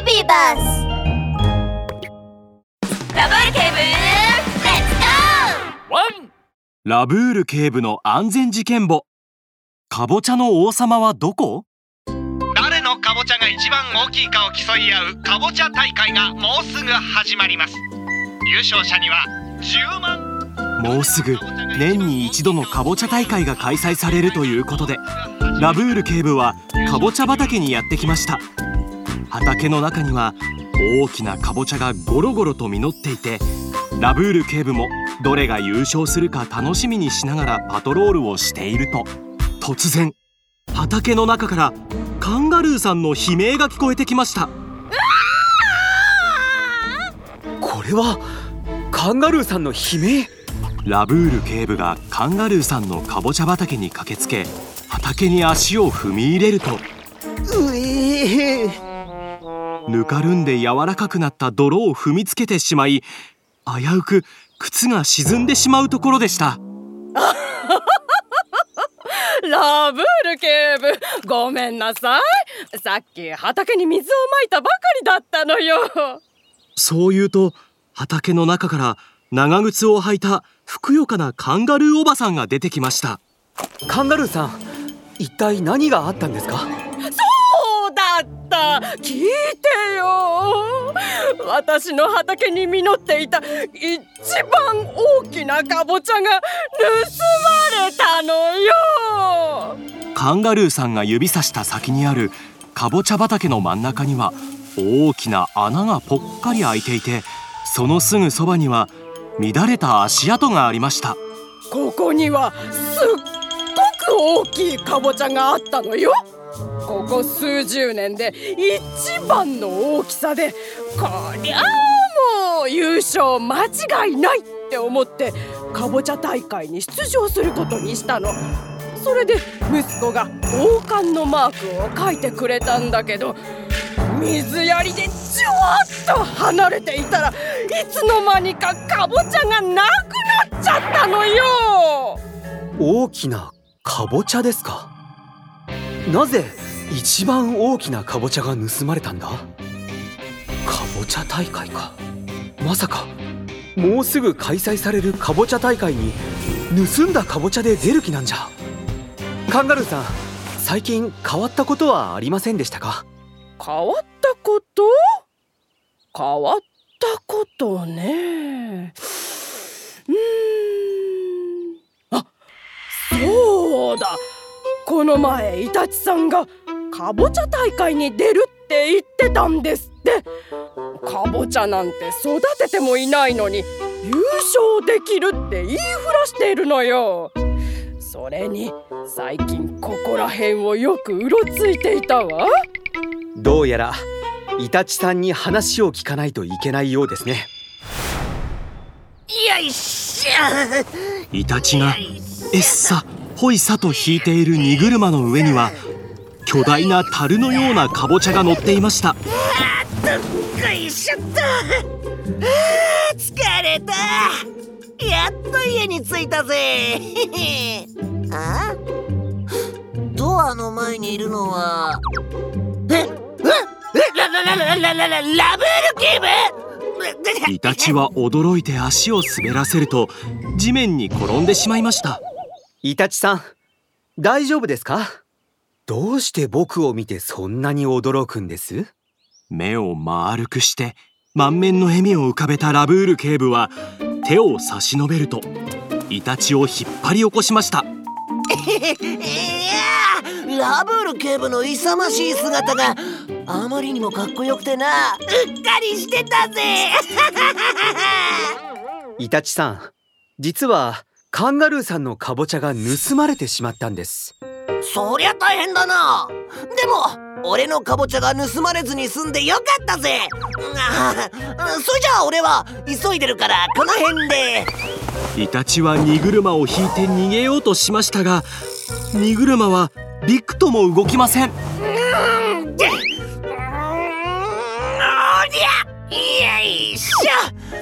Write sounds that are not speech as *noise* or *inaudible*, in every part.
ービーバスラブール警部レッツゴーワンラブール警部の安全事件簿。かぼちゃの王様はどこ？誰のかぼちゃが一番大きいかを競い合うかぼちゃ大会がもうすぐ始まります。優勝者には10万。もうすぐ年に一度のかぼちゃ大会が開催されるということでラブール警部はかぼちゃ畑にやってきました畑の中には大きなかぼちゃがゴロゴロと実っていてラブール警部もどれが優勝するか楽しみにしながらパトロールをしていると突然畑の中からカンガルーさんの悲鳴が聞こえてきました。これはカンガルーさんの悲鳴？ラブール警部がカンガルーさんのかぼちゃ畑に駆けつけ畑に足を踏み入れると。うえーぬかるんで柔らかくなった泥を踏みつけてしまい危うく靴が沈んでしまうところでした。*laughs* ラブール警部ごめんなさい。さっき畑に水をまいたばかりだったのよ。そう言うと畑の中から長靴を履いたふくよかなカンガルーおばさんが出てきました。カンガルーさん一体何があったんですか？った。聞いてよ。私の畑に実っていた一番大きなかぼちゃが盗まれたのよ。カンガルーさんが指さした先にあるかぼちゃ畑の真ん中には大きな穴がぽっかり開いていてそのすぐそばには乱れた足跡がありました。ここにはすっごく大きいかぼちゃがあったのよここ数十年で一番の大きさでこりゃあもう優勝間違いないって思ってかぼちゃ大会に出場することにしたの。それで息子が王冠のマークを書いてくれたんだけど水やりでちょっと離れていたらいつの間にかかぼちゃがなくなっちゃったのよ。大きなかぼちゃですか？なぜ一番大きなかぼちゃが盗まれたんだ？かぼちゃ大会か。まさかもうすぐ開催されるかぼちゃ大会に盗んだかぼちゃで出る気なんじゃ。カンガルーさん最近変わったことはありませんでしたか？変わったこと？変わったことね。うーん。あそうだ。この前イタチさんがかぼちゃ大会に出るって言ってたんですって。かぼちゃなんて育ててもいないのに優勝できるって言いふらしているのよ。それに最近ここら辺をよくうろついていたわ。どうやらイタチさんに話を聞かないといけないようですね。よいしょ。イタチがえっさぽいさと引いている荷車の上には巨大な樽のようなかぼちゃが乗っていました。どっこいしょっと疲れた。やっと家に着いたぜ。*laughs* あ？ドアの前にいるのはえ？え？ラララララララブルキーブ？*laughs* イタチは驚いて足を滑らせると地面に転んでしまいました。イタチさん大丈夫ですか？どうして僕を見てそんなに驚くんです？目を丸くして満面の笑みを浮かべたラブール警部は手を差し伸べるとイタチを引っ張り起こしました。い *laughs* やラブール警部の勇ましい姿があまりにもかっこよくてなうっかりしてたぜ。*laughs* イタチさん実はカンガルーさんのかぼちゃが盗まれてしまったんです。そりゃ大変だな。でも俺のかぼちゃが盗まれずに済んでよかったぜ。あそれじゃあ俺は急いでるからこの辺で。イタチは荷車を引いて逃げようとしましたが荷車はびくとも動きません。おりゃよいしょ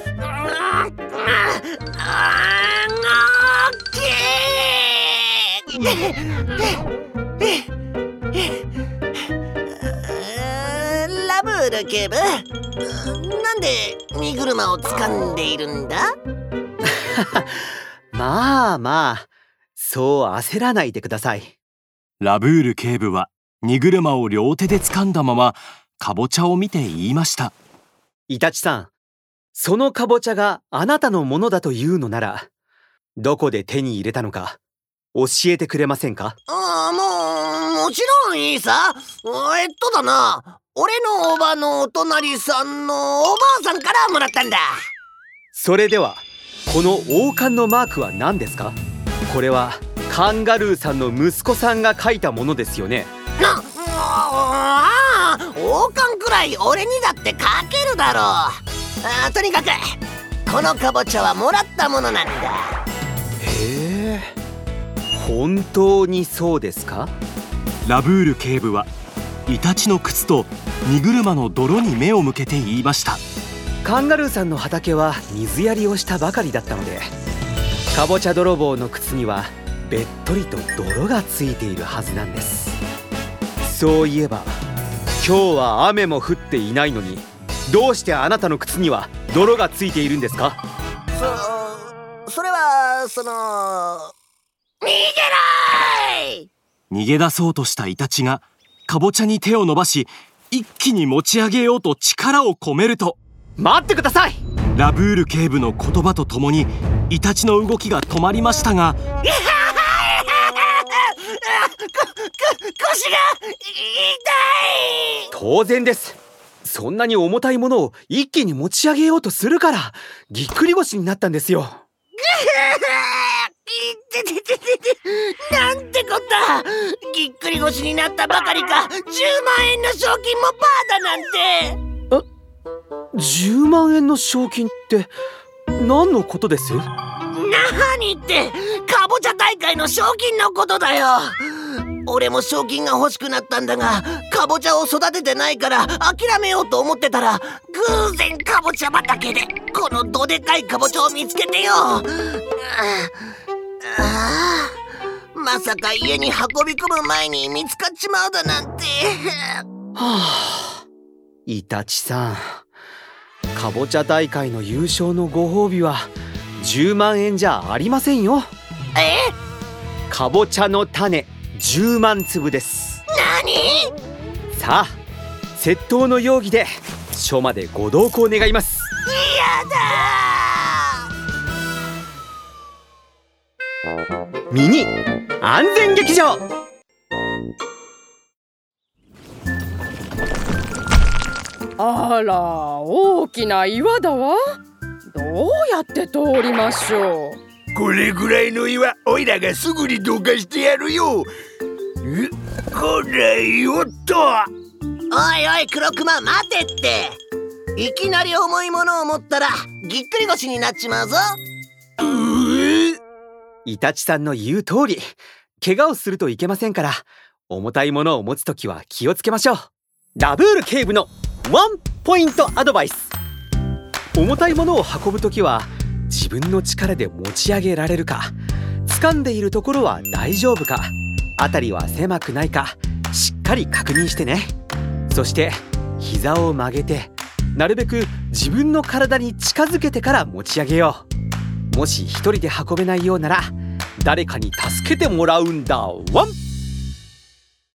ラブール警部なんで荷車を掴んでいるんだ？*laughs* まあまあそう焦らないでください。ラブール警部は荷車を両手で掴んだままかぼちゃを見て言いました。イタチさんそのかぼちゃがあなたのものだというのならどこで手に入れたのか教えてくれませんか？ああもうもちろんいいさ。えっとだな。俺のおばのお隣さんのおばあさんからもらったんだ。それではこの王冠のマークは何ですか？これはカンガルーさんの息子さんが書いたものですよね。なああ王冠くらい俺にだって書けるだろう。あとにかくこのかぼちゃはもらったものなんだ本当にそうですか？ラブール警部はイタチの靴と荷車の泥に目を向けて言いました。カンガルーさんの畑は水やりをしたばかりだったのでかぼちゃ泥棒の靴にはべっとりと泥がついているはずなんです。そういえば今日は雨も降っていないのにどうしてあなたの靴には泥がついているんですか？そそれはその逃げない！逃げ出そうとしたイタチがかぼちゃに手を伸ばし一気に持ち上げようと力を込めると待ってください！ラブール警部の言葉とともにイタチの動きが止まりましたが腰が痛い！当然です。そんなに重たいものを一気に持ち上げようとするからぎっくり腰になったんですよ *laughs* いてててててなんてこったぎっくり腰になったばかりか10万円の賞金もパーだなんてえ10万円の賞金って何のことです何ってかぼちゃ大会の賞金のことだよ俺も賞金が欲しくなったんだがかぼちゃを育ててないから諦めようと思ってたら偶然かぼちゃ畑でこのどでかいかぼちゃを見つけてよああまさか家に運び込む前に見つかっちまうだなんて。はあイタチさん。かぼちゃ大会の優勝のご褒美は10万円じゃありませんよ。え？かぼちゃの種10万粒です。何？さあ窃盗の容疑で署までご同行願いますミニ安全劇場。あら大きな岩だわ。どうやって通りましょう。これぐらいの岩おいらがすぐにどかしてやるよ。えこらよっとおいおい黒熊待てっていきなり重いものを持ったらぎっくり腰になっちまうぞイタチさんの言う通り怪我をするといけませんから重たいものを持つときは気をつけましょう。ラブール警部のワンポイントアドバイス。重たいものを運ぶときは自分の力で持ち上げられるか掴んでいるところは大丈夫か辺りは狭くないかしっかり確認してね。そして膝を曲げてなるべく自分の体に近づけてから持ち上げよう。もし一人で運べないようなら誰かに助けてもらうんだ。ワン！